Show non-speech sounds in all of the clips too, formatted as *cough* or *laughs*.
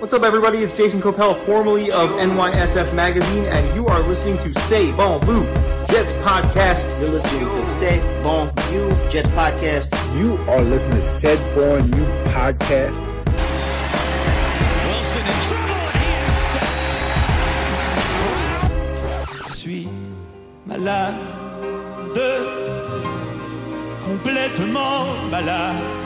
What's up, everybody? It's Jason Copel, formerly of NYSF Magazine, and you are listening to Say Bon Vu Jets Podcast. You're listening to Say Bon You Jets Podcast. You are listening to Said Bon You Podcast. Wilson in trouble, and he is sacked. Je suis malade, complètement malade.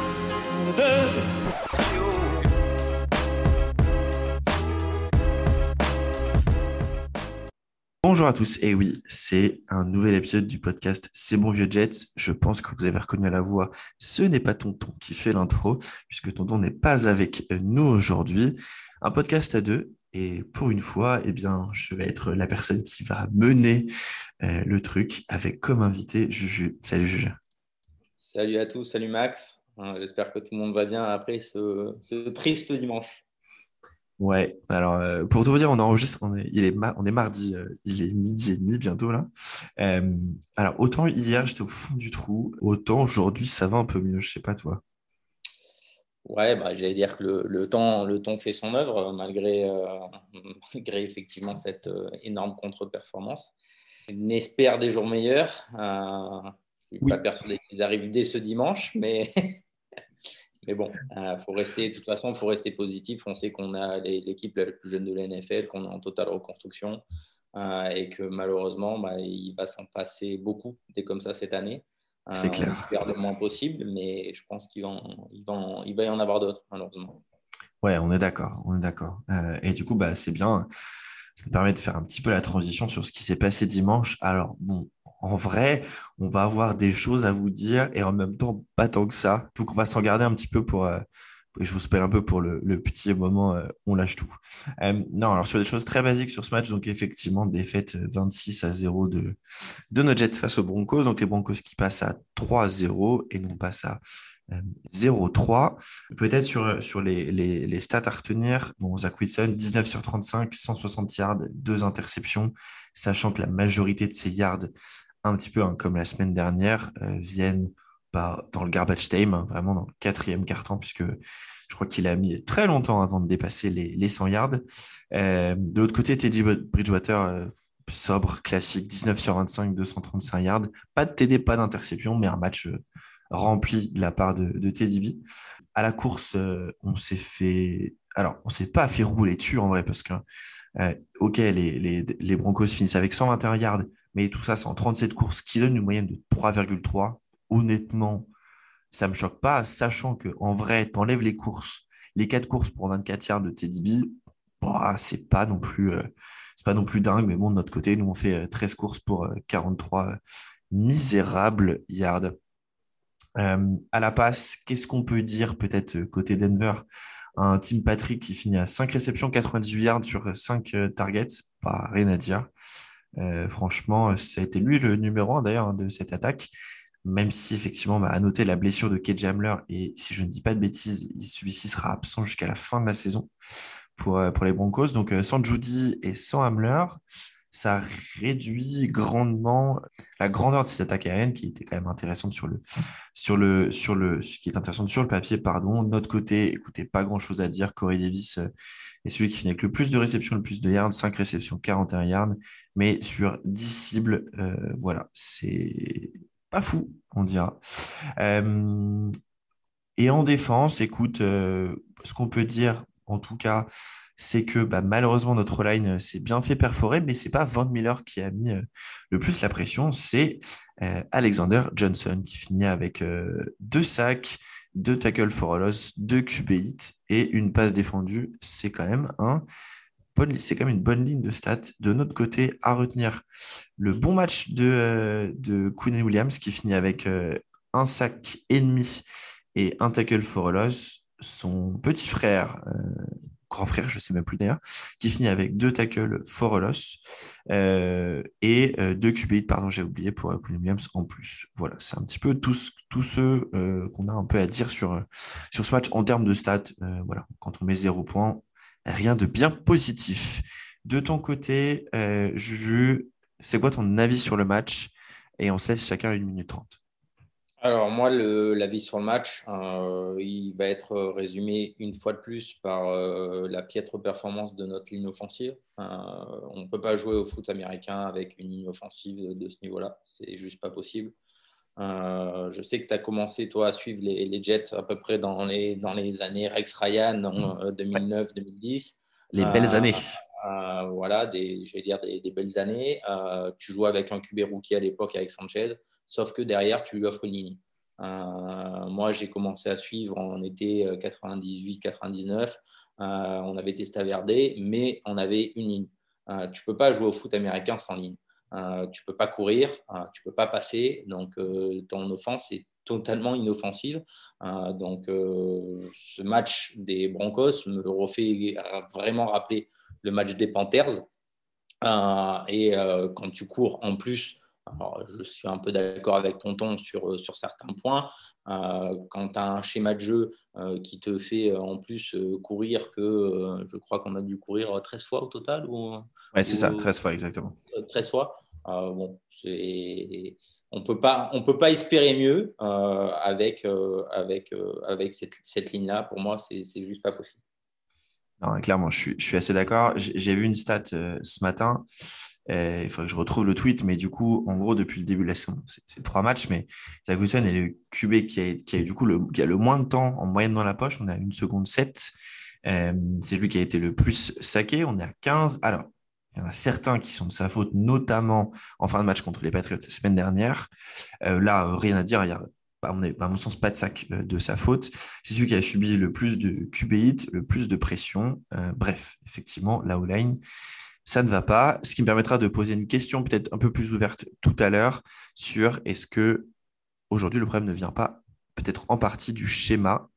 Bonjour à tous, et oui, c'est un nouvel épisode du podcast C'est bon vieux Jets. Je pense que vous avez reconnu la voix. Ce n'est pas Tonton qui fait l'intro, puisque Tonton n'est pas avec nous aujourd'hui. Un podcast à deux, et pour une fois, eh bien, je vais être la personne qui va mener euh, le truc avec comme invité Juju. Salut Juju. Salut à tous, salut Max. Hein, j'espère que tout le monde va bien après ce triste dimanche. Ouais, alors euh, pour tout vous dire, on enregistre, on est, il est, on est mardi, euh, il est midi et demi bientôt là. Euh, alors autant hier j'étais au fond du trou, autant aujourd'hui ça va un peu mieux, je sais pas toi. Ouais, bah, j'allais dire que le, le, temps, le temps fait son œuvre malgré, *laughs* malgré effectivement cette énorme contre-performance. On espère des jours meilleurs. je ne suis oui. pas persuadé qu'ils arrivent dès ce dimanche, mais *laughs* Mais bon, euh, faut rester, de toute façon, il faut rester positif. On sait qu'on a l'équipe la plus jeune de la NFL, qu'on est en totale reconstruction euh, et que malheureusement, bah, il va s'en passer beaucoup dès comme ça cette année. Euh, C'est clair. On espère le moins possible, mais je pense qu'il va, il va, il va y en avoir d'autres, malheureusement. Ouais, on est d'accord, on est d'accord. Et du coup, bah, c'est bien. Ça me permet de faire un petit peu la transition sur ce qui s'est passé dimanche. Alors, bon, en vrai, on va avoir des choses à vous dire et en même temps, pas tant que ça. Donc, on va s'en garder un petit peu pour. Euh, je vous spoil un peu pour le, petit moment, euh, on lâche tout. Euh, non, alors sur des choses très basiques sur ce match, donc effectivement, défaite 26 à 0 de, de Jets face aux Broncos. Donc les Broncos qui passent à 3-0 et non passent à 0-3. Peut-être sur, sur les, les, stats à retenir, Zach Wilson, 19 sur 35, 160 yards, deux interceptions, sachant que la majorité de ces yards un petit peu hein, comme la semaine dernière, euh, viennent bah, dans le garbage time, hein, vraiment dans le quatrième quart-temps, puisque je crois qu'il a mis très longtemps avant de dépasser les, les 100 yards. Euh, de l'autre côté, Teddy Bridgewater, euh, sobre, classique, 19 sur 25, 235 yards. Pas de TD, pas d'interception, mais un match rempli de la part de, Teddy B. À la course, on s'est fait... Alors, on s'est pas fait rouler dessus en vrai, parce que euh, ok, les, les, les, Broncos finissent avec 121 yards, mais tout ça, c'est en 37 courses, qui donne une moyenne de 3,3. Honnêtement, ça ne me choque pas, sachant qu'en vrai, tu enlèves les courses, les 4 courses pour 24 yards de Teddy B, bah, c'est pas non plus euh, c'est pas non plus dingue, mais bon, de notre côté, nous, on fait 13 courses pour euh, 43 misérables yards. Euh, à la passe, qu'est-ce qu'on peut dire peut-être côté Denver? Un Tim Patrick qui finit à 5 réceptions, 98 yards sur 5 targets, pas rien. Euh, franchement, ça a été lui le numéro 1 d'ailleurs de cette attaque, même si effectivement, bah, à noter la blessure de Kate Jamler, et si je ne dis pas de bêtises, celui-ci sera absent jusqu'à la fin de la saison pour, pour les Broncos. Donc sans Judy et sans Hamler, ça réduit grandement la grandeur de cette attaque aérienne qui était quand même intéressante sur le, sur le, sur le, ce qui est intéressant sur le papier, pardon. De notre côté, écoutez, pas grand chose à dire. Corey Davis est celui qui finit avec le plus de réceptions, le plus de yards, 5 réceptions, 41 yards, mais sur 10 cibles, euh, voilà, c'est pas fou, on dira. Euh, et en défense, écoute, euh, ce qu'on peut dire, en tout cas, c'est que bah, malheureusement notre line s'est bien fait perforer, mais c'est pas Van Miller qui a mis euh, le plus la pression, c'est euh, Alexander Johnson qui finit avec euh, deux sacs, deux tackles for a loss, deux QB hits et une passe défendue. C'est quand même une bonne ligne de stats. De notre côté, à retenir le bon match de, de Williams qui finit avec un sac et demi et un tackle for a loss. Son petit frère, grand frère, je ne sais même plus d'ailleurs, qui finit avec deux tackles for a loss euh, et euh, deux QB, pardon, j'ai oublié pour Quinn Williams en plus. Voilà, c'est un petit peu tout ce, euh, qu'on a un peu à dire sur, ce match en termes de stats. Euh, voilà, quand on met zéro point, rien de bien positif. De ton côté, euh, Juju, c'est quoi ton avis sur le match? Et on cesse chacun une minute trente. Alors moi, l'avis sur le match, euh, il va être résumé une fois de plus par euh, la piètre performance de notre ligne offensive. Euh, on ne peut pas jouer au foot américain avec une ligne offensive de ce niveau-là. C'est juste pas possible. je sais que tu as commencé, toi, à suivre les, les, Jets à peu près dans les, dans les années Rex Ryan en 2009-2010. Les belles années. voilà, des, je vais dire des, des belles années. tu jouais avec un QB rookie à l'époque avec Sanchez sauf que derrière, tu lui offres une ligne. Euh, moi, j'ai commencé à suivre en été 98-99. Euh, euh, on avait testé Verde, mais on avait une ligne. tu ne peux pas jouer au foot américain sans ligne. tu ne peux pas courir, tu ne peux pas passer. Donc, ton offense est totalement inoffensive. donc, ce match des Broncos me refait vraiment rappeler le match des Panthers. et quand tu cours en plus alors, je suis un peu d'accord avec Tonton sur, euh, sur certains points. Euh, quand tu as un schéma de jeu euh, qui te fait en plus courir que je crois qu'on a dû courir 13 fois au total ou, Oui, c'est ça, 13 fois exactement. 13 fois. bon, on peut pas, on peut pas espérer mieux avec, avec, avec cette, cette ligne-là. Pour moi, c'est juste pas possible. Clairement, je suis, assez d'accord. J'ai vu une stat ce matin il faudrait que je retrouve le tweet, mais du coup, en gros, depuis le début de la saison, c'est trois matchs, mais Zach Wilson est le QB qui a, qui du coup le, qui a le moins de temps en moyenne dans la poche. On a une seconde 7. Euh, c'est lui qui a été le plus saqué. On est à 15. Alors, il y en a certains qui sont de sa faute, notamment en fin de match contre les Patriots la semaine dernière. Euh, là, rien à dire. Il y a, à mon, sens, pas de sac euh, de sa faute. C'est celui qui a subi le plus de QB hits, le plus de pression. bref, effectivement, la O-line ça ne va pas. Ce qui me permettra de poser une question peut-être un peu plus ouverte tout à l'heure sur est-ce que aujourd'hui le problème ne vient pas peut-être en partie du schéma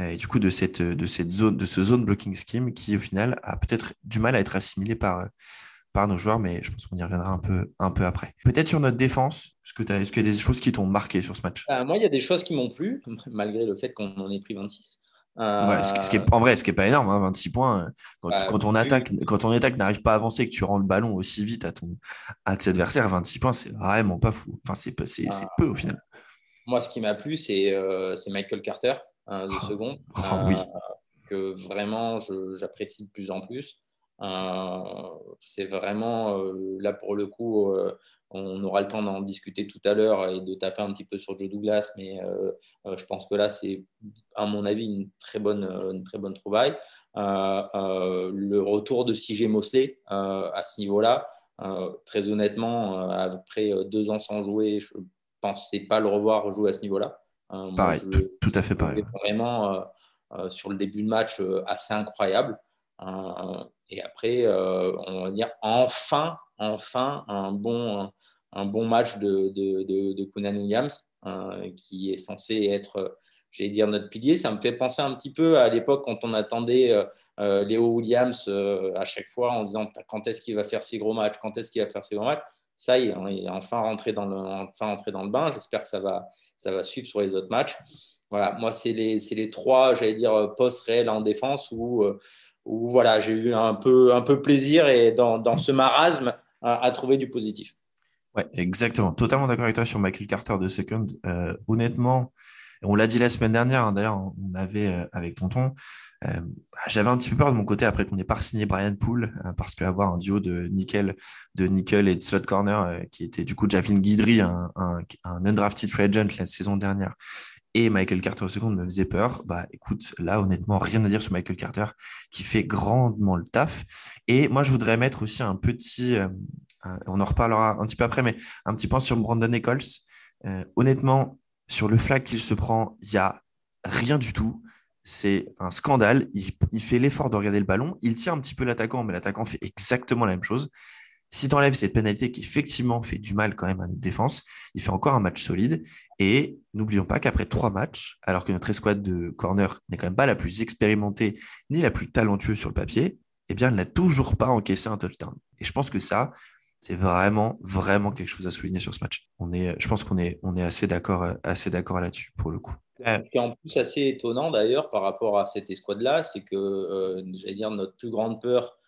euh, et du coup de cette, de cette zone, de ce zone blocking scheme qui au final a peut-être du mal à être assimilé par, par nos joueurs, mais je pense qu'on y reviendra un peu, un peu après. Peut-être sur notre défense, est-ce qu'il est y a des choses qui t'ont marqué sur ce match? Euh, Moi, il y a des choses qui m'ont plu, *laughs* malgré le fait qu'on en ait pris 26. Ouais, ce, qui est, en vrai, ce qui n'est pas énorme, 26 hein, points. Quand, bah, quand, on attaque, quand on attaque n'arrive pas à avancer, que tu rends le ballon aussi vite à ton à tes adversaires, 26 points, c'est vraiment pas fou. Enfin, c'est ah. peu au final. Moi, ce qui m'a plu, c'est euh, Michael Carter, de oh. second, oh, *laughs* oui. Euh, que vraiment j'apprécie de plus en plus. Euh, c'est vraiment là pour le coup on aura le temps d'en discuter tout à l'heure et de taper un petit peu sur Joe Douglas, mais euh, euh, je pense que là, c'est, à mon avis, une très bonne, euh, une très bonne trouvaille. le retour de CJ Mosley à ce niveau-là, très honnêtement, après deux ans sans jouer, je pensais pas le revoir jouer à ce niveau-là. pareil, tout, à fait pareil. Vraiment, sur le début de match, assez incroyable. Et après, on va dire enfin enfin un bon, un bon match de, de, de, Conan Williams, euh, qui est censé être, j'allais dire, notre pilier. Ça me fait penser un petit peu à l'époque quand on attendait euh, euh, Léo Williams à chaque fois en disant quand est-ce qu'il va faire ses gros matchs, quand est-ce qu'il va faire ses gros matchs? Ça y est, on est enfin rentré dans le, enfin rentré dans le bain. J'espère que ça va, ça va suivre sur les autres matchs. Voilà, moi, c'est les, les, trois, j'allais dire, postes réels en défense où, où voilà, j'ai eu un peu, un peu plaisir et dans, dans ce marasme, à, trouver du positif. Ouais, exactement. Totalement d'accord avec toi sur Michael Carter de Second. Euh, honnêtement, on l'a dit la semaine dernière, hein, d'ailleurs, on avait euh, avec Tonton, euh, bah, j'avais un petit peu peur de mon côté après qu'on n'ait pas signé Brian Poole, parce qu'avoir un duo de nickel, de nickel et de slot corner, qui était du coup Javin Guidry, un, un, un undrafted free agent la saison dernière, et Michael Carter second me faisait peur. Bah écoute, là honnêtement, rien à dire sur Michael Carter qui fait grandement le taf. Et moi, je voudrais mettre aussi un petit, euh, on en reparlera un petit peu après, mais un petit point sur Brandon Nichols. Euh, honnêtement, sur le flag qu'il se prend, il y a rien du tout. C'est un scandale. Il, il fait l'effort de regarder le ballon. Il tient un petit peu l'attaquant, mais l'attaquant fait exactement la même chose. Si tu enlèves cette pénalité qui effectivement fait du mal quand même à notre défense, il fait encore un match solide. Et n'oublions pas qu'après trois matchs, alors que notre escouade de corner n'est quand même pas la plus expérimentée ni la plus talentueuse sur le papier, eh bien, elle n'a toujours pas encaissé un touchdown. Et je pense que ça, c'est vraiment, vraiment quelque chose à souligner sur ce match. On est, je pense qu'on est, on est assez d'accord, assez d'accord là-dessus pour le coup. Ce qui est en plus assez étonnant d'ailleurs par rapport à cette escouade-là, c'est que, euh, j'allais dire, notre plus grande peur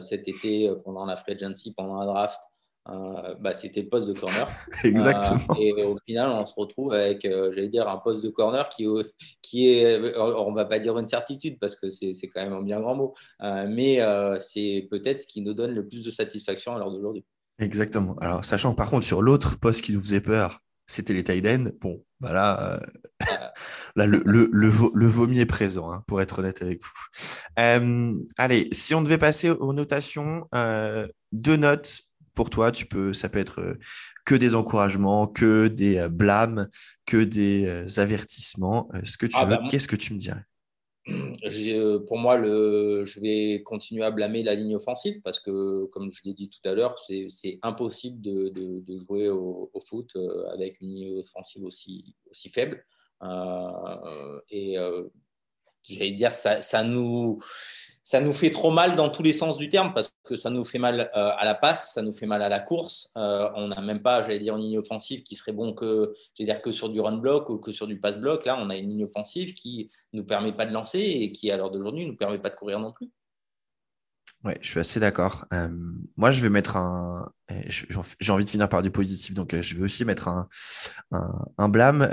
cet été euh, pendant la free agency, pendant la draft, euh, bah, c'était le poste de corner. *laughs* Exactement. Euh, et au final, on se retrouve avec, euh, j'allais dire, un poste de corner qui, qui est, on va pas dire une certitude parce que c'est quand même un bien grand mot, mais c'est peut-être ce qui nous donne le plus de satisfaction à l'heure d'aujourd'hui. Exactement. Alors, sachant par contre, sur l'autre poste qui nous faisait peur, c'était les Tiden. Bon, bah là, *laughs* là le, le, le, vomi est présent, hein, pour être honnête avec vous. allez, si on devait passer aux notations, deux notes pour toi, tu peux, ça peut être euh, que des encouragements, que des euh, blâmes, que des euh, avertissements. Ce que tu ah, veux, bah, qu'est-ce que tu me dirais? Pour moi, le, je vais continuer à blâmer la ligne offensive parce que, comme je l'ai dit tout à l'heure, c'est impossible de, de, jouer au, foot avec une ligne offensive aussi, aussi faible. Et j'allais dire, ça, ça nous ça nous fait trop mal dans tous les sens du terme parce que ça nous fait mal euh, à la passe, ça nous fait mal à la course. Euh, on n'a même pas, j'allais dire, une ligne offensive qui serait bon que, dire, que sur du run block ou que sur du pass block. Là, on a une ligne offensive qui ne nous permet pas de lancer et qui, à l'heure d'aujourd'hui, ne nous permet pas de courir non plus. Oui, je suis assez d'accord. Euh, moi, je vais mettre un. J'ai envie de finir par du positif, donc je vais aussi mettre un, un blâme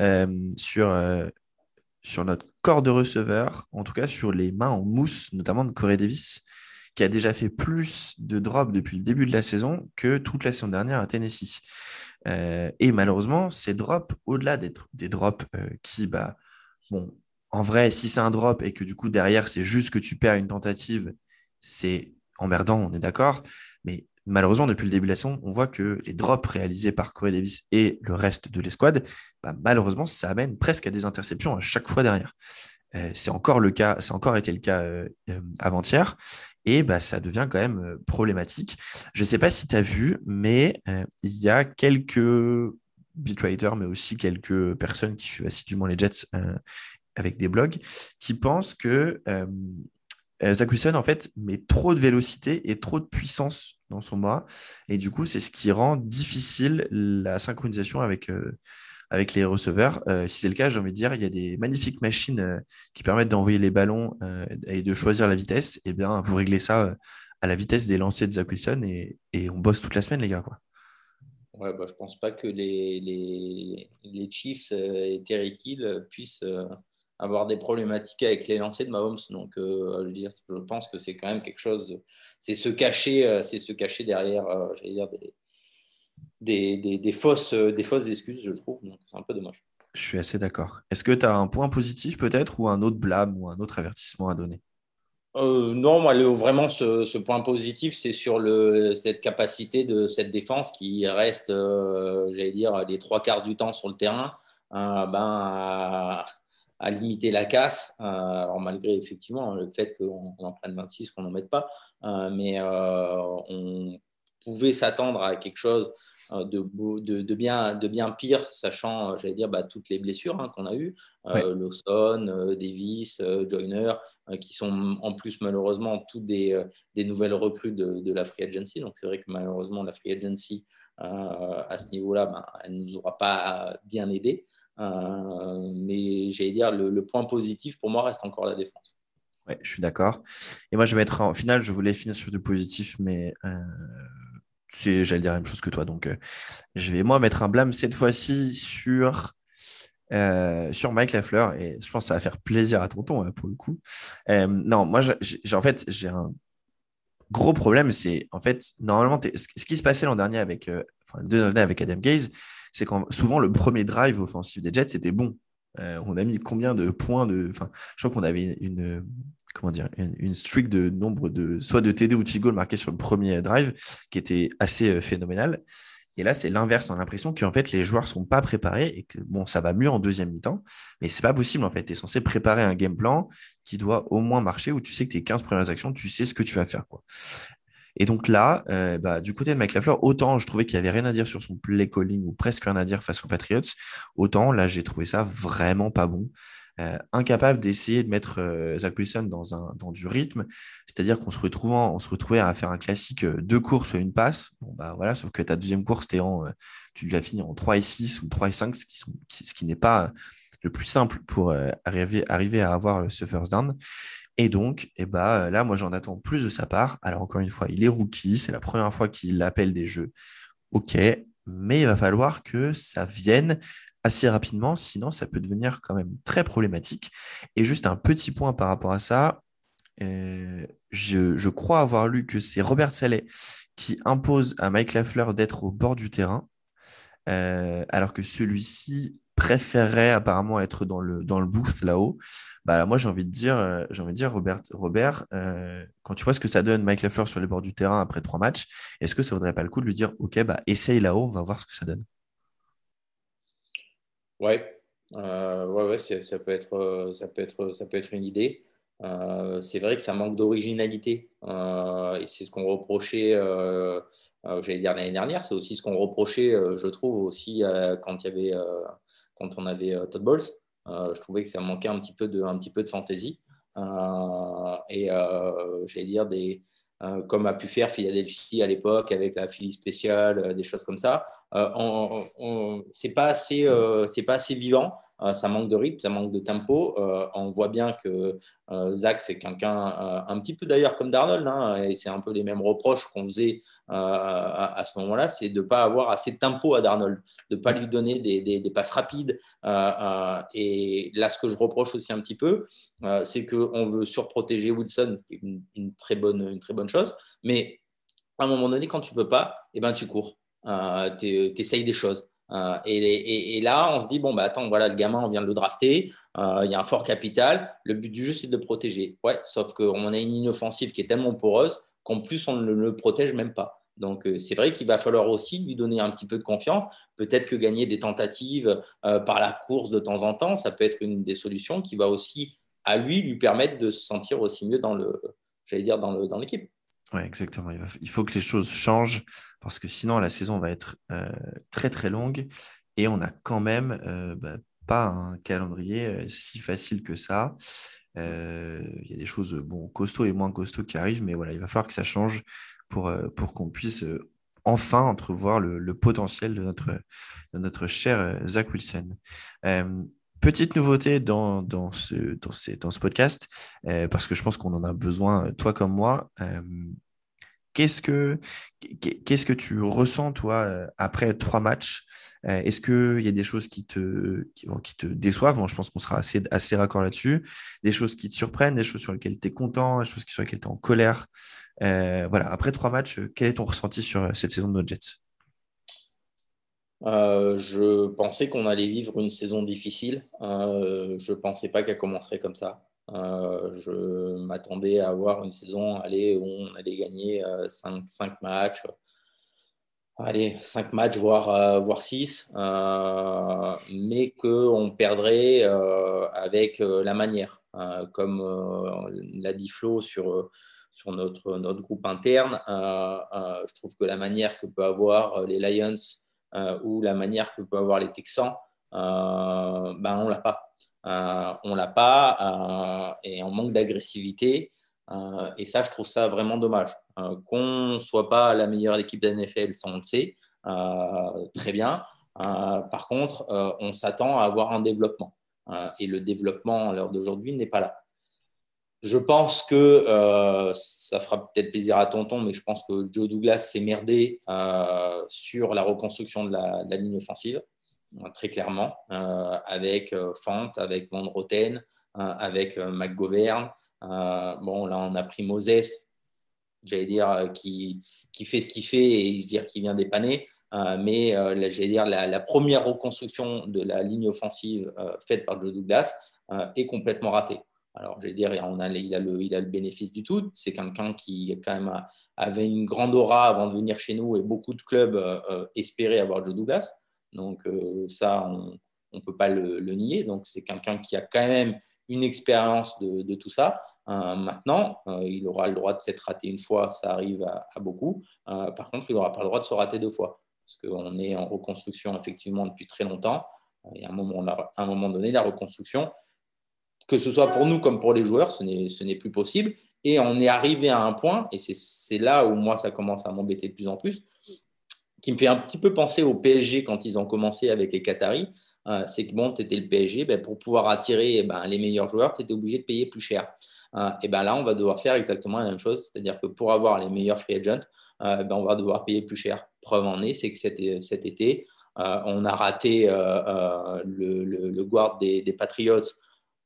sur sur notre corps de receveur, en tout cas sur les mains en mousse, notamment de Corey Davis, qui a déjà fait plus de drops depuis le début de la saison que toute la saison dernière à Tennessee. Euh, et malheureusement, ces drops, au-delà d'être des drops euh, qui, bah, bon, en vrai, si c'est un drop et que du coup derrière c'est juste que tu perds une tentative, c'est emmerdant, on est d'accord. Mais malheureusement, depuis le début de la saison, on voit que les drops réalisés par Corey Davis et le reste de l'escouade, bah, malheureusement, ça amène presque à des interceptions à chaque fois derrière. Euh, c'est encore le cas, c'est encore été le cas euh, euh, avant-hier, et bah, ça devient quand même problématique. Je ne sais pas si tu as vu, mais il y a quelques beatwriters, mais aussi quelques personnes qui suivent assidûment les Jets avec des blogs, qui pensent que Zach Wilson, en fait, met trop de vélocité et trop de puissance dans son bras. Et du coup, c'est ce qui rend difficile la synchronisation avec, euh, avec les receveurs. Euh, si c'est le cas, j'ai envie de dire, il y a des magnifiques machines euh, qui permettent d'envoyer les ballons et de choisir la vitesse. Et eh bien, vous réglez ça à la vitesse des lancers de Zach Wilson et, et on bosse toute la semaine, les gars. Quoi. Ouais, bah, je pense pas que les, les, les Chiefs et Terry Kill puissent avoir des problématiques avec les lancers de Mahomes. Donc, je, dire, je pense que c'est quand même quelque chose de, c'est se cacher, euh, c'est se cacher derrière, euh, j'allais dire, des, des, des, fausses, euh, des fausses excuses, je trouve. c'est un peu dommage. Je suis assez d'accord. Est-ce que tu as un point positif peut-être ou un autre blâme ou un autre avertissement à donner? Non, moi, vraiment, ce, point positif, c'est sur le, cette capacité de cette défense qui reste, j'allais dire, les trois quarts du temps sur le terrain, ben, à, à limiter la casse. Euh, alors malgré effectivement le fait qu'on en prenne 26, qu'on n'en mette pas, euh, mais euh, on pouvait s'attendre à quelque chose de, de, bien, de bien pire, sachant, j'allais dire, bah, toutes les blessures hein, qu'on a eues, Lawson, Davis, Joyner, qui sont en plus malheureusement toutes des, des nouvelles recrues de, la Free Agency. Donc c'est vrai que malheureusement, la Free Agency, à ce niveau-là, ben, elle ne nous aura pas bien aidé. Euh, mais j'allais dire, le, point positif pour moi reste encore la défense. Ouais, je suis d'accord. Et moi, je vais mettre en final, je voulais finir sur du positif, mais euh, c'est, j'allais dire la même chose que toi. Donc, euh, je vais moi mettre un blâme cette fois-ci sur, sur Mike Lafleur. Et je pense que ça va faire plaisir à tonton, hein, pour le coup. non, moi, j'ai, en fait, j'ai un gros problème. C'est en fait, normalement, ce qui se passait l'an dernier avec, enfin, avec Adam Gaze, c'est souvent le premier drive offensif des Jets était bon. Euh, on a mis combien de points de. Enfin, je crois qu'on avait une, streak de nombre de soit de TD ou de field goal marqué sur le premier drive qui était assez euh, phénoménal. Et là, c'est l'inverse. On a l'impression qu'en fait, les joueurs sont pas préparés et que bon, ça va mieux en deuxième mi-temps, mais c'est pas possible en fait. Tu es censé préparer un game plan qui doit au moins marcher où tu sais que tes 15 premières actions, tu sais ce que tu vas faire. Quoi. Et donc là, euh, bah, du côté de Mike Lafleur, autant je trouvais qu'il n'y avait rien à dire sur son play calling ou presque rien à dire face aux Patriots, autant là, j'ai trouvé ça vraiment pas bon. Euh, incapable d'essayer de mettre euh, Zach Wilson dans, du rythme, c'est-à-dire qu'on se, retrouvait à faire un classique deux courses, une passe. Bon, bah voilà, sauf que ta deuxième course, tu l'as fini en 3 et 6 ou 3 et 5, ce qui, n'est pas le plus simple pour arriver à avoir ce first down. Et donc, eh ben, là, moi, j'en attends plus de sa part. Alors, encore une fois, il est rookie. C'est la première fois qu'il appelle des jeux ok, mais il va falloir que ça vienne assez rapidement, sinon ça peut devenir quand même très problématique. Et juste un petit point par rapport à ça, euh, je, crois avoir lu que c'est Robert Saleh qui impose à Mike Lafleur d'être au bord du terrain, euh, alors que celui-ci préférerait apparemment être dans le, dans le booth là-haut. Bah, moi, j'ai envie de dire, euh, j'ai envie de dire Robert, Robert quand tu vois ce que ça donne Mike Lafleur sur les bords du terrain après trois matchs, est-ce que ça vaudrait pas le coup de lui dire, OK, bah, essaye là-haut, on va voir ce que ça donne? Ouais, ouais, ouais ça, peut être, ça, peut être, ça peut être une idée. Euh, c'est vrai que ça manque d'originalité. Euh, et c'est ce qu'on reprochait, euh, j'allais dire l'année dernière, c'est aussi ce qu'on reprochait, je trouve, aussi quand, il y avait, quand on avait Todd Bowles. je trouvais que ça manquait un petit peu de, un petit peu de fantaisie. et j'allais dire des, comme a pu faire Philadelphie à l'époque avec la Philly spéciale, des choses comme ça. Euh, c'est pas c'est pas assez vivant. Euh, ça manque de rythme, ça manque de tempo. Euh, on voit bien que euh, Zach, c'est quelqu'un un petit peu d'ailleurs comme Darnold, hein, et c'est un peu les mêmes reproches qu'on faisait à, ce moment-là, c'est de ne pas avoir assez de tempo à Darnold, de ne pas lui donner des, passes rapides. et là, ce que je reproche aussi un petit peu, c'est qu'on veut surprotéger Wilson, qui est une, très bonne, chose, mais à un moment donné, quand tu ne peux pas, eh ben, tu cours, tu essayes des choses. Euh, et, là, on se dit, bon, bah, attends, voilà, le gamin, on vient de le drafter, euh, il y a un fort capital, le but du jeu, c'est de le protéger. Ouais, sauf qu'on a une ligne offensive qui est tellement poreuse qu'en plus, on ne le protège même pas. Donc, euh, c'est vrai qu'il va falloir aussi lui donner un petit peu de confiance. Peut-être que gagner des tentatives par la course de temps en temps, ça peut être une des solutions qui va aussi, à lui, lui permettre de se sentir aussi mieux dans le, dans l'équipe. Oui, exactement. Il, faut que les choses changent parce que sinon la saison va être euh, très très longue et on n'a quand même euh, bah, pas un calendrier euh, si facile que ça. Il y a des choses bon, costauds et moins costauds qui arrivent, mais voilà, il va falloir que ça change pour, pour qu'on puisse enfin entrevoir le, potentiel de notre, de notre cher Zach Wilson. Petite nouveauté dans, dans, ce, dans, dans ce podcast, parce que je pense qu'on en a besoin, toi comme moi. Qu'est-ce que, que tu ressens, toi, euh, après trois matchs euh, Est-ce qu'il y a des choses qui te, qui, te déçoivent? Je pense qu'on sera assez, assez raccord là-dessus. Des choses qui te surprennent, des choses sur lesquelles tu es content, des choses sur lesquelles tu es en colère. Euh, voilà, après trois matchs, quel est ton ressenti sur cette saison de nos Jets? Je pensais qu'on allait vivre une saison difficile. je ne pensais pas qu'elle commencerait comme ça. Euh, je m'attendais à avoir une saison allez, où on allait gagner 5, euh, matchs. Allez, 5 matchs, voire, euh, voire 6, mais qu'on perdrait avec la manière. comme l'a dit Flo sur, sur notre, notre groupe interne, je trouve que la manière que peut avoir les Lions ou la manière que peut avoir les Texans, ben, on ne l'a pas. Euh, on l'a pas euh, et on manque d'agressivité. Euh, et ça, je trouve ça vraiment dommage. Qu'on ne soit pas la meilleure équipe de NFL, ça on le sait, très bien. par contre, on s'attend à avoir un développement. et le développement à l'heure d'aujourd'hui n'est pas là. Je pense que ça fera peut-être plaisir à Tonton, mais je pense que Joe Douglas s'est merdé sur la reconstruction de la ligne offensive très clairement, euh, avec euh, Fant, avec Van Roten, euh, avec McGovern. bon, là, on a pris Moses, j'allais dire, qui, qui fait ce qu'il fait et dire qui vient dépanner. mais j'allais dire, la, première reconstruction de la ligne offensive faite par Joe Douglas est complètement ratée. Alors, j'allais dire, on a, il, a le, il a le bénéfice du tout. C'est quelqu'un qui, quand même, avait une grande aura avant de venir chez nous et beaucoup de clubs espéraient avoir Joe Douglas. Donc euh, ça, on ne peut pas le, nier. Donc c'est quelqu'un qui a quand même une expérience de, tout ça. Euh, maintenant, euh, il aura le droit de s'être raté une fois, ça arrive à, beaucoup. par contre, il n'aura pas le droit de se rater deux fois, parce qu'on est en reconstruction effectivement depuis très longtemps. Et à à un moment donné, la reconstruction, que ce soit pour nous comme pour les joueurs, ce n'est plus possible. Et on est arrivé à un point, et c'est là où moi ça commence à m'embêter de plus en plus, qui me fait un petit peu penser au PSG quand ils ont commencé avec les Qataris. Euh, c'est que bon, tu étais le PSG, ben, pour pouvoir attirer ben, les meilleurs joueurs, tu étais obligé de payer plus cher. Euh, et ben là, on va devoir faire exactement la même chose, c'est-à-dire que pour avoir les meilleurs free agents, euh, ben, on va devoir payer plus cher preuve en est, c'est que cet, été, on a raté le, guard des Patriots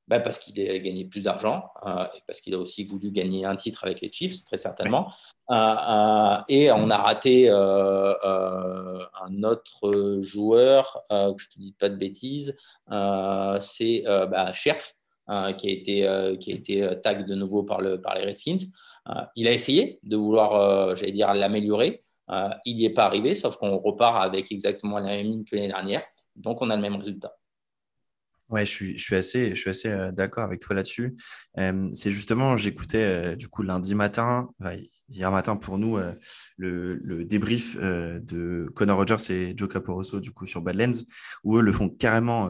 bah, parce qu'il a gagné plus d'argent euh, et parce qu'il a aussi voulu gagner un titre avec les Chiefs, très certainement. Euh, euh, et on a raté un autre joueur, que je ne te dis pas de bêtises, c'est bah, Scherf, qui a été, qui a été tag de nouveau par, le, par les Redskins. il a essayé de vouloir, j'allais dire, l'améliorer. il n'y est pas arrivé, sauf qu'on repart avec exactement la même ligne que l'année dernière. Donc, on a le même résultat. Ouais, je suis, je suis assez, je suis assez d'accord avec toi là-dessus. C'est justement, j'écoutais du coup lundi matin, hier matin pour nous, le, le, débrief de Connor Rogers et Joe Caporoso du coup sur Badlands, où eux le font carrément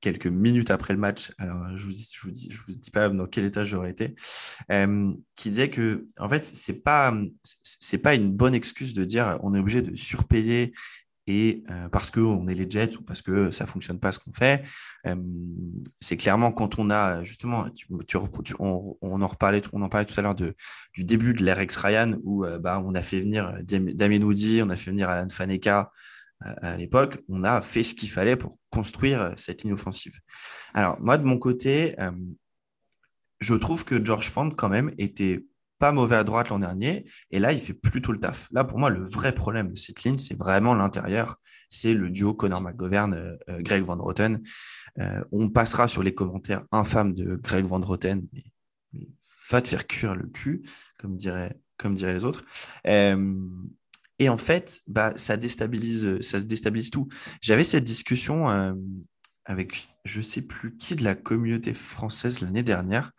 quelques minutes après le match. Alors, je vous, je vous dis, je vous dis pas dans quel état j'aurais été, qui disait que en fait, c'est pas, c'est pas une bonne excuse de dire on est obligé de surpayer et euh, parce qu'on est les Jets ou parce que ça fonctionne pas ce qu'on fait. Euh, c'est clairement quand on a justement, tu, on, en reparlait, on en parlait tout à l'heure du début de l'ère Ryan où euh, bah, on a fait venir Damien Woody, on a fait venir Alan Faneka à l'époque, on a fait ce qu'il fallait pour construire cette ligne offensive. Alors moi de mon côté, je trouve que George Fand quand même était pas mauvais à droite l'an dernier. Et là, il fait plutôt le taf. Là, pour moi, le vrai problème de cette ligne, c'est vraiment l'intérieur. C'est le duo Connor McGovern, euh, euh, Greg Van Roten. Euh, on passera sur les commentaires infâmes de Greg Van Roten. Mais, va te faire cuire le cul, comme diraient, comme diraient les autres. et en fait, bah, ça déstabilise, ça se déstabilise tout. J'avais cette discussion avec je ne sais plus qui de la communauté française l'année dernière.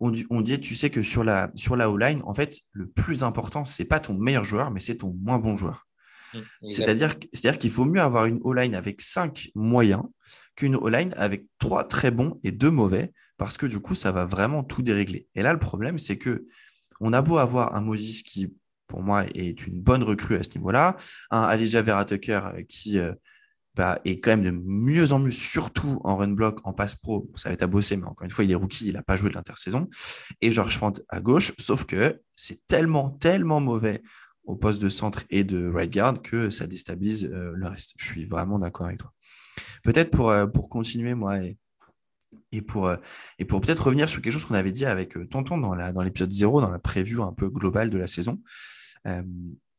On, on, dit, tu sais que sur la, sur la O-line, en fait, le plus important, ce n'est pas ton meilleur joueur, mais c'est ton moins bon joueur. Mmh, c'est-à-dire, c'est-à-dire qu'il faut mieux avoir une O-line avec cinq moyens qu'une O-line avec trois très bons et deux mauvais, parce que du coup, ça va vraiment tout dérégler. Et là, le problème, c'est que on a beau avoir un Moses qui, pour moi, est une bonne recrue à ce niveau-là, un Alija Vera Tucker euh, qui euh, bah, et quand même de mieux en mieux, surtout en run block, en passe pro. Ça va être à bosser, mais encore une fois, il est rookie, il n'a pas joué de l'intersaison. Et George Fant à gauche, sauf que c'est tellement, tellement mauvais au poste de centre et de right guard que ça déstabilise euh, le reste. Je suis vraiment d'accord avec toi. Peut-être pour, euh, pour continuer, moi, et, et pour, euh, pour peut-être revenir sur quelque chose qu'on avait dit avec Tonton dans, dans l'épisode 0, dans la preview un peu globale de la saison.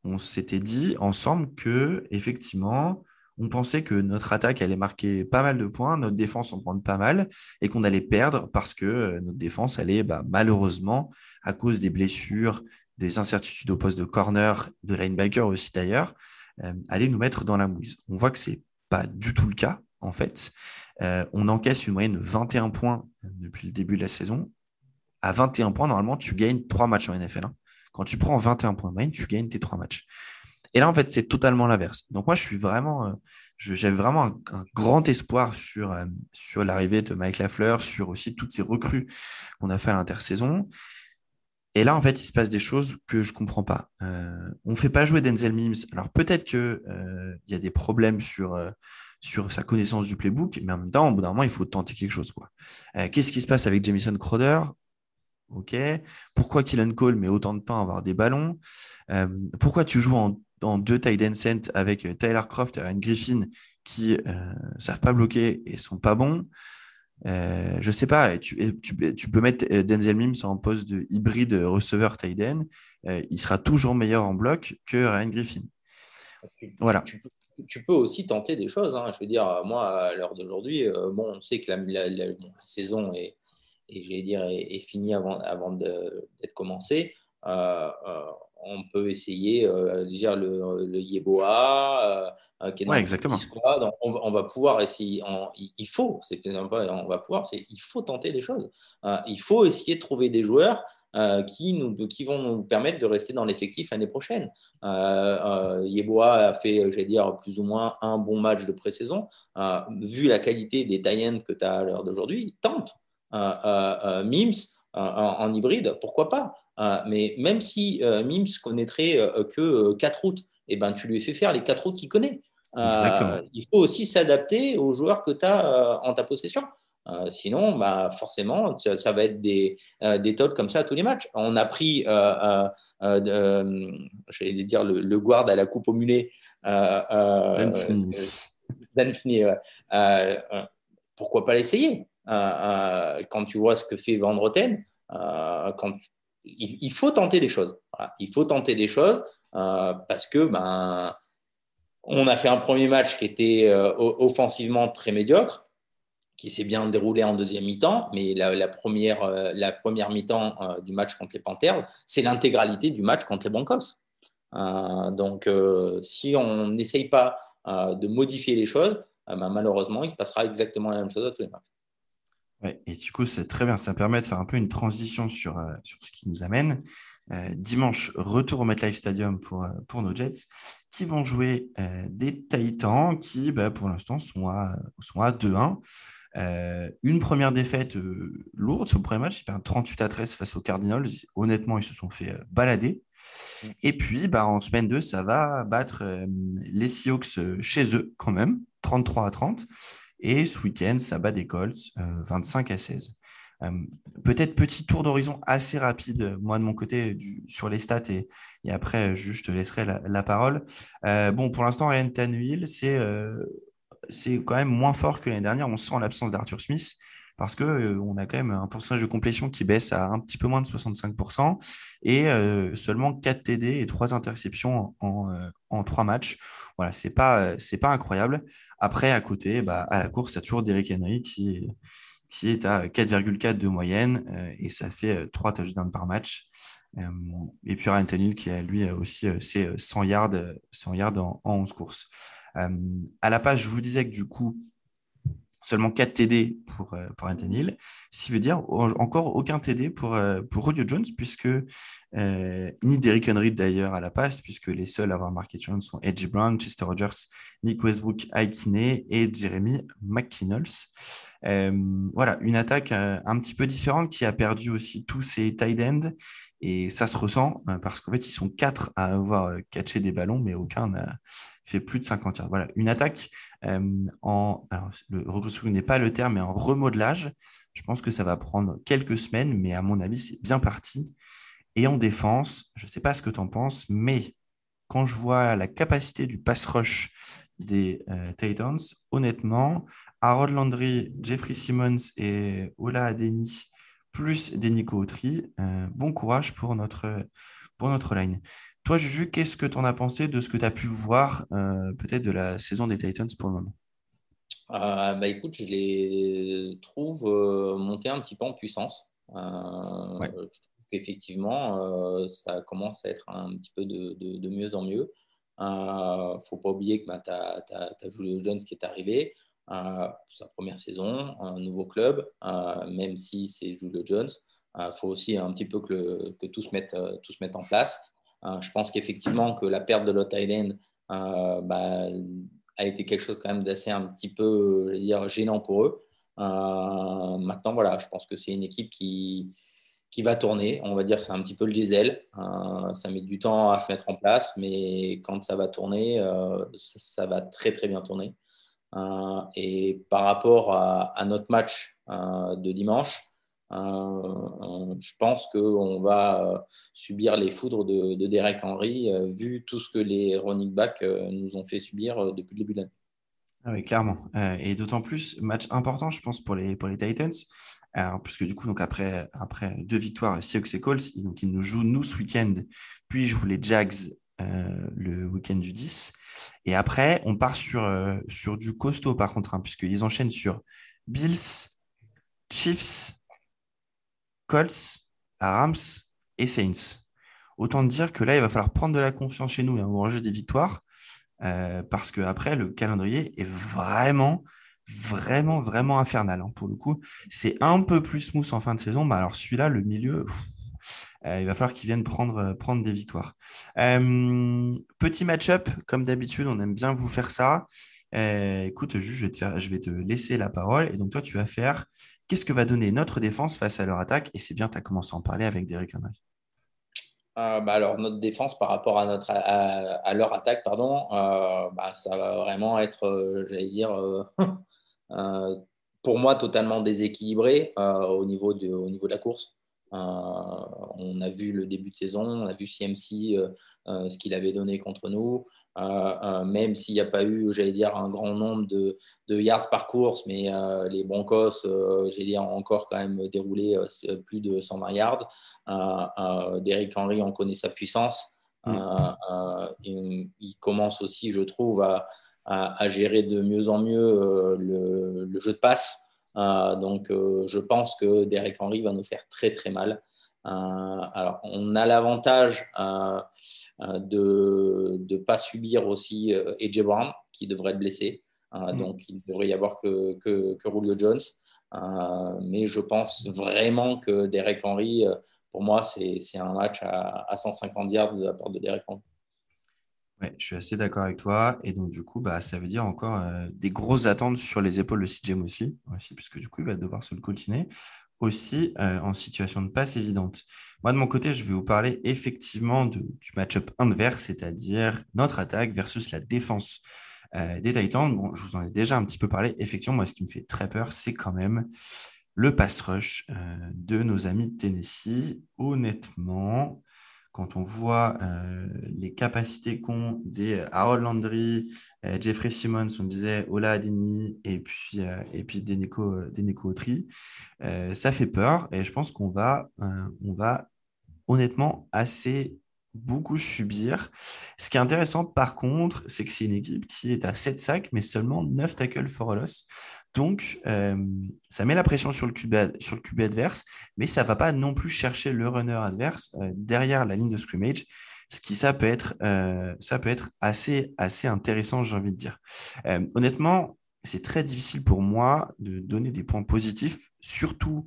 on s'était dit ensemble que, effectivement, on pensait que notre attaque allait marquer pas mal de points, notre défense en prendre pas mal, et qu'on allait perdre parce que euh, notre défense allait, bah, malheureusement, à cause des blessures, des incertitudes au poste de corner, de linebacker aussi d'ailleurs, euh, aller nous mettre dans la mouise. On voit que c'est pas du tout le cas, en fait. Euh, on encaisse une moyenne de 21 points depuis le début de la saison. À 21 points, normalement, tu gagnes 3 matchs en NFL. Hein. Quand tu prends 21 points de moyenne, tu gagnes tes 3 matchs. Et là, en fait, c'est totalement l'inverse. Donc, moi, je suis vraiment, euh, j'avais vraiment un, grand espoir sur, euh, sur l'arrivée de Mike Lafleur, sur aussi toutes ces recrues qu'on a fait à l'intersaison. Et là, en fait, il se passe des choses que je ne comprends pas. Euh, on ne fait pas jouer Denzel Mims. Alors, peut-être qu'il il y a des problèmes sur, sur sa connaissance du playbook, mais en même temps, au bout d'un moment, il faut tenter quelque chose. Qu'est-ce qui se passe avec Jamison Crowder? Ok. Pourquoi Killen Cole met autant de temps à avoir des ballons? Pourquoi tu joues en dans deux tight end avec euh, Tyler Croft et Ryan Griffin qui ne euh, savent pas bloquer et sont pas bons. Euh, je sais pas, tu, tu, tu, peux mettre euh, Denzel Mims en poste de hybride receveur tight end. il sera toujours meilleur en bloc que Ryan Griffin. Voilà. Tu, peux aussi tenter des choses. Hein. Je veux dire, moi, à l'heure d'aujourd'hui, bon, on sait que la, saison est, et dire, est, finie avant, avant d'être commencée on peut essayer euh, dire le, le Yeboah, euh, est exactement. on, va pouvoir essayer. il faut, c'est on va pouvoir, c'est il faut tenter des choses. Euh, il faut essayer de trouver des joueurs qui, nous, qui vont nous permettre de rester dans l'effectif l'année prochaine. Yeboah a fait, j'allais dire, plus ou moins un bon match de pré-saison. vu la qualité des tie que tu as à l'heure d'aujourd'hui, tente. Mims en, hybride, pourquoi pas euh, mais même si euh, Mims connaîtrait euh, que quatre routes, et eh ben, tu lui fais faire les quatre routes qu'il connaît. il faut aussi s'adapter aux joueurs que tu as en ta possession. Euh, sinon, bah, forcément, ça, ça va être des, euh, des comme ça à tous les matchs. On a pris, euh, euh, euh, j'allais dire, le, le guard à la coupe au mulet. Euh, euh, Dan Finney. Dan Finney. Euh, euh, pourquoi pas l'essayer? Euh, euh, Quand tu vois ce que fait Van euh, il, faut tenter des choses. Il faut tenter des choses euh, parce que ben, on a fait un premier match qui était euh, offensivement très médiocre, qui s'est bien déroulé en deuxième mi-temps, mais la, première, euh, première mi-temps euh, du match contre les Panthers, c'est l'intégralité du match contre les Broncos. Euh, donc, euh, si on n'essaye pas euh, de modifier les choses, euh, ben, malheureusement, il se passera exactement la même chose à tous les matchs. Ouais, et du coup, c'est très bien. Ça permet de faire un peu une transition sur, euh, sur ce qui nous amène. Euh, dimanche, retour au MetLife Stadium pour, euh, pour nos Jets, qui vont jouer des Titans qui, bah, pour l'instant, sont à, sont à 2-1. Euh, une première défaite lourde sur le premier match, ils perdent 38 à 13 face aux Cardinals. Honnêtement, ils se sont fait balader. Et puis, bah, en semaine 2, ça va battre les Seahawks chez eux quand même, 33 à 30. Et ce week-end, ça bat des Colts, euh, 25 à 16. Euh, Peut-être petit tour d'horizon assez rapide, euh, moi de mon côté, sur les stats, et, après, je, te laisserai la, parole. Euh, bon, pour l'instant, Ryan Tannehill, c'est euh, c'est quand même moins fort que l'année dernière. On sent l'absence d'Arthur Smith parce que euh, on a quand même un pourcentage de complétion qui baisse à un petit peu moins de 65% et euh, seulement 4 TD et 3 interceptions en, euh, en 3 matchs. Voilà, c'est pas, c'est pas incroyable. Après, à côté, bah, à la course, il y a toujours Derrick Henry qui est, qui est à 4,4 de moyenne et ça fait euh, 3 touchdowns par match. Et puis Ryan Tannehill qui a lui aussi ses 100 yards, euh, 100 yards en, en 11 courses. À la page, je vous disais que du coup, seulement 4 TD pour, euh, pour Tannehill, ce qui veut dire encore aucun TD pour, euh, Jones, puisque euh, ni Derrick Henry d'ailleurs à la passe, puisque les seuls à avoir marqué Jones sont Edgy Brown, Chester Rogers, Nick Westbrook, Kinney et Jeremy McKinnells. Euh, voilà, une attaque euh, un petit peu différente qui a perdu aussi tous ses tight ends. Et ça se ressent euh, parce qu'en fait, ils sont quatre à avoir euh, catché des ballons, mais aucun n'a fait plus de 50 yards. Voilà, une attaque euh, en. Alors, le reconstruction pas le terme, mais en remodelage. Je pense que ça va prendre quelques semaines, mais à mon avis, c'est bien parti. Et en défense, je ne sais pas ce que tu en penses, mais quand je vois la capacité du pass rush des Titans, honnêtement, Harold Landry, Jeffrey Simmons et Ola Adeni, plus Denico Autry, euh, bon courage pour notre, pour notre line. Toi, Juju, qu'est-ce que tu en as pensé de ce que tu as pu voir euh, peut-être de la saison des Titans pour le moment? Euh, bah, écoute, je les trouve euh, monter un petit peu en puissance. Ouais. Je trouve qu'effectivement, ça commence à être un petit peu de, de- de mieux en mieux. Il ne faut pas oublier que bah, tu as, Julio Jones qui est arrivé. Sa première saison, un nouveau club, même si c'est Julio Jones. Il faut aussi un petit peu que, tout, se mette, euh, tout se mette en place. Je pense qu'effectivement, que la perte de Lot Island bah, a été quelque chose quand même d'assez un petit peu dire, gênant pour eux. Maintenant, voilà, je pense que c'est une équipe qui, qui va tourner. On va dire c'est un petit peu le diesel. Ça met du temps à se mettre en place, mais quand ça va tourner, euh, ça, ça va très très bien tourner. Euh, et par rapport à, notre match euh, de dimanche, euh, je pense qu'on va subir les foudres de, de Derek Henry, vu tout ce que les running backs nous ont fait subir depuis le début de l'année. Ah oui, clairement. Et d'autant plus, match important, je pense, pour les, pour les Titans. Puisque du coup, donc après, après deux victoires, Seahawks et Colts, donc, ils nous jouent nous ce week-end, puis ils jouent les Jags euh, le week-end du 10. Et après, on part sur, euh, sur du costaud, par contre, hein, puisqu'ils enchaînent sur Bills, Chiefs, Colts, Rams et Saints. Autant dire que là, il va falloir prendre de la confiance chez nous et engranger des victoires. Euh, parce que après le calendrier est vraiment, vraiment, vraiment infernal. hein, pour le coup, c'est un peu plus smooth en fin de saison. Bah, alors celui-là, le milieu, il va falloir qu'ils viennent prendre, euh, prendre des victoires. Euh, petit match-up, comme d'habitude, on aime bien vous faire ça. Euh, écoute, juste, je vais, te laisser la parole. Et donc, toi, tu vas faire qu'est-ce que va donner notre défense face à leur attaque Et c'est bien, tu as commencé à en parler avec Derek Henry. Euh, bah alors notre défense par rapport à notre à, leur attaque pardon euh, bah, ça va vraiment être euh, j'allais dire euh, *laughs* euh, pour moi, totalement déséquilibré au, niveau au niveau de la course. On a vu le début de saison, on a vu CMC, ce qu'il avait donné contre nous. Euh, euh, même s'il n'y a pas eu, j'allais dire, un grand nombre de, yards par course, mais euh, les Broncos, j'allais dire, ont encore quand même déroulé plus de 120 yards. Derrick Henry, on connaît sa puissance. Mm. il, commence aussi, je trouve, à, gérer de mieux en mieux le, jeu de passe. Donc, je pense que Derek Henry va nous faire très très mal. alors, on a l'avantage euh, de ne pas subir aussi AJ euh, Brown, qui devrait être blessé. Euh, mm. Donc, il ne devrait y avoir que, que, Julio Jones. mais je pense vraiment que Derek Henry, pour moi, c'est un match à, 150 yards de la part de Derek Henry. Ouais, je suis assez d'accord avec toi. Et donc, du coup, bah, ça veut dire encore des grosses attentes sur les épaules de CJ Mosley aussi, puisque du coup, il va devoir se le coltiner aussi en situation de passe évidente. Moi, de mon côté, je vais vous parler effectivement du match-up inverse, c'est-à-dire notre attaque versus la défense euh, des Titans. Bon, je vous en ai déjà un petit peu parlé. Effectivement, moi, ce qui me fait très peur, c'est quand même le pass rush euh, de nos amis de Tennessee. Honnêtement, quand on voit euh, les capacités qu'ont des euh, Harold Landry, euh, Jeffrey Simmons, on disait Ola Adeni et puis, et puis Denico, Autry, ça fait peur et je pense qu'on va, on va honnêtement assez beaucoup subir. Ce qui est intéressant par contre, c'est que c'est une équipe qui est à 7 sacs mais seulement 9 tackles for a loss. Donc, euh, ça met la pression sur le QB, adverse, mais ça ne va pas non plus chercher le runner adverse euh, derrière la ligne de scrimmage, ce qui ça peut être, euh, assez, intéressant, j'ai envie de dire. honnêtement, c'est très difficile pour moi de donner des points positifs, surtout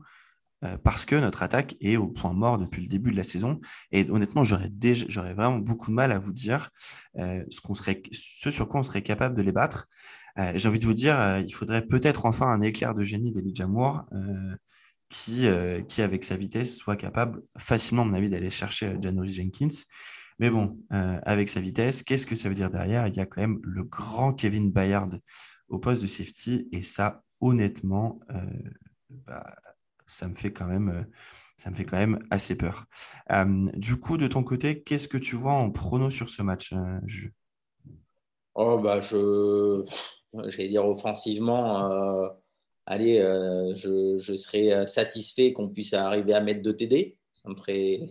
parce que notre attaque est au point mort depuis le début de la saison. Et honnêtement, j'aurais, vraiment beaucoup de mal à vous dire ce sur quoi on serait capable de les battre. Euh, j'ai envie de vous dire, euh, il faudrait peut-être enfin un éclair de génie d'Elijah Moore euh, qui, qui, avec sa vitesse, soit capable facilement, à mon avis, d'aller chercher Janoris Jenkins. Mais bon, avec sa vitesse, qu'est-ce que ça veut dire derrière? Il y a quand même le grand Kevin Bayard au poste de safety. Et ça, honnêtement, bah, ça me fait quand même ça me fait quand même assez peur. du coup, de ton côté, qu'est-ce que tu vois en prono sur ce match Oh, bah, je j'allais dire offensivement, euh, allez, euh, je, je, serais satisfait qu'on puisse arriver à mettre deux TD. Ça me, ferait,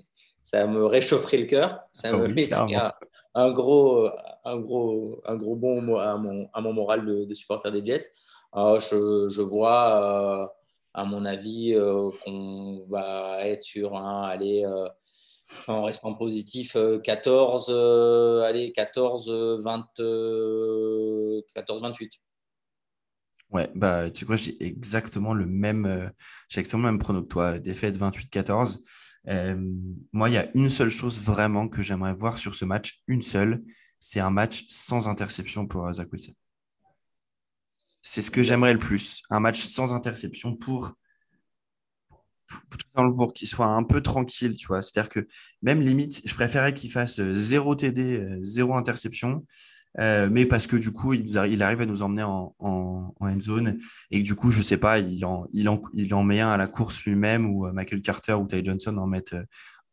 ça me réchaufferait le cœur. Ça ah me mettrait *laughs* un, gros, un, gros, un gros bon à mon, à mon moral de, supporter des Jets. Euh, je, je, vois, à mon avis, qu'on va être sur un, allez, en restant positif, 14, euh, euh, allez, 14, 20, 14, 28. Ouais, bah, tu sais quoi, j'ai exactement le même, euh, j'ai exactement le même prono que toi, défaite 28-14. moi, il y a une seule chose vraiment que j'aimerais voir sur ce match, une seule, c'est un match sans interception pour Zach Wilson. C'est ce que j'aimerais le plus, un match sans interception pour pour qu'il soit un peu tranquille, tu vois. C'est-à-dire que même limite, je préférais qu'il fasse euh, zéro TD, euh, zéro interception, euh, mais parce que du coup, il, arrive à nous emmener en, en, end zone et du coup, je sais pas, il en, met un à la course lui-même ou Michael Carter ou Ty Johnson en mettent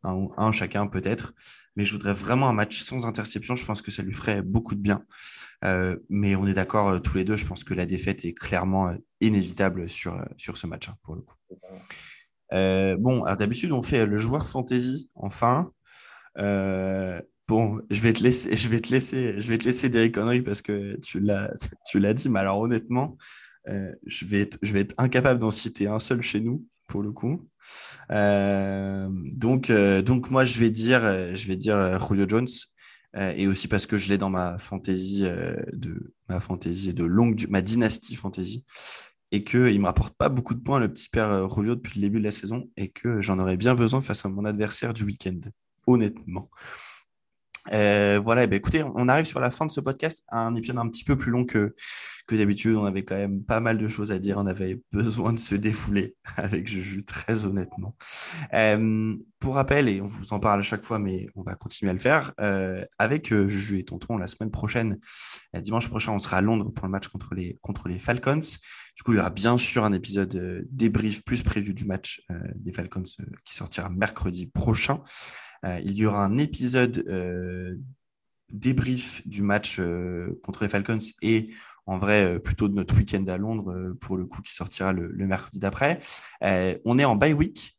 un, un chacun peut-être. Mais je voudrais vraiment un match sans interception. Je pense que ça lui ferait beaucoup de bien. mais on est d'accord tous les deux. Je pense que la défaite est clairement inévitable sur, sur ce match hein, pour le coup. Euh, bon, alors d'habitude, on fait le joueur fantasy enfin. Euh, bon, je vais te laisser, je vais te laisser, je vais te laisser Derrick Henry parce que tu l'as, tu l'as dit. Mais alors honnêtement, euh, je vais être, je vais être incapable d'en citer un seul chez nous pour le coup. donc, donc moi, je vais dire, je vais dire Julio Jones. et aussi parce que je l'ai dans ma fantasy de ma fantasy de longue, ma dynastie fantasy et qu'il ne me rapporte pas beaucoup de points, le petit père euh, Rolio, depuis le début de la saison, et que j'en aurais bien besoin face à mon adversaire du week-end, honnêtement. Euh, voilà, eh ben, écoutez, on arrive sur la fin de ce podcast, un épisode un petit peu plus long que, que d'habitude. On avait quand même pas mal de choses à dire. On avait besoin de se défouler *laughs* avec Juju, très honnêtement. Euh, pour rappel, et on vous en parle à chaque fois, mais on va continuer à le faire, euh, avec euh, Juju et Tonton la semaine prochaine, dimanche prochain, on sera à Londres pour le match contre les, Falcons. Du coup, il y aura bien sûr un épisode débrief plus prévu du match des Falcons qui sortira mercredi prochain. Il y aura un épisode débrief du match contre les Falcons et en vrai euh, plutôt de notre week-end à Londres euh, pour le coup qui sortira le, mercredi d'après. Euh, on est en bye week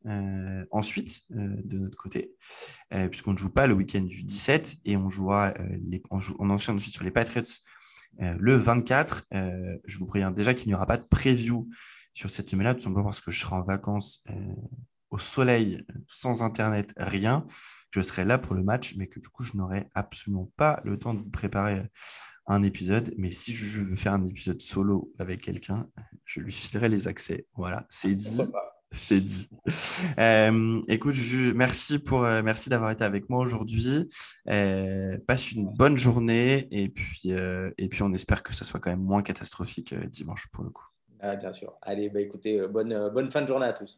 ensuite de notre côté puisqu'on ne joue pas le week-end du 17 et on jouera les, on, joue, enchaîne ensuite sur les Patriots le 24. Euh, je vous préviens déjà qu'il n'y aura pas de preview sur cette semaine-là, tout simplement parce que je serai en vacances au soleil, sans internet, rien. Je serai là pour le match, mais que du coup, je n'aurai absolument pas le temps de vous préparer un épisode. Mais si je veux faire un épisode solo avec quelqu'un, je lui filerai les accès. Voilà, c'est dit. C'est dit. Euh, écoute, je, merci pour euh, merci d'avoir été avec moi aujourd'hui. Euh, passe une bonne journée et puis et puis on espère que ça soit quand même moins catastrophique dimanche pour le coup. Ah, bien sûr. Allez, bah, écoutez, bonne, bonne fin de journée à tous.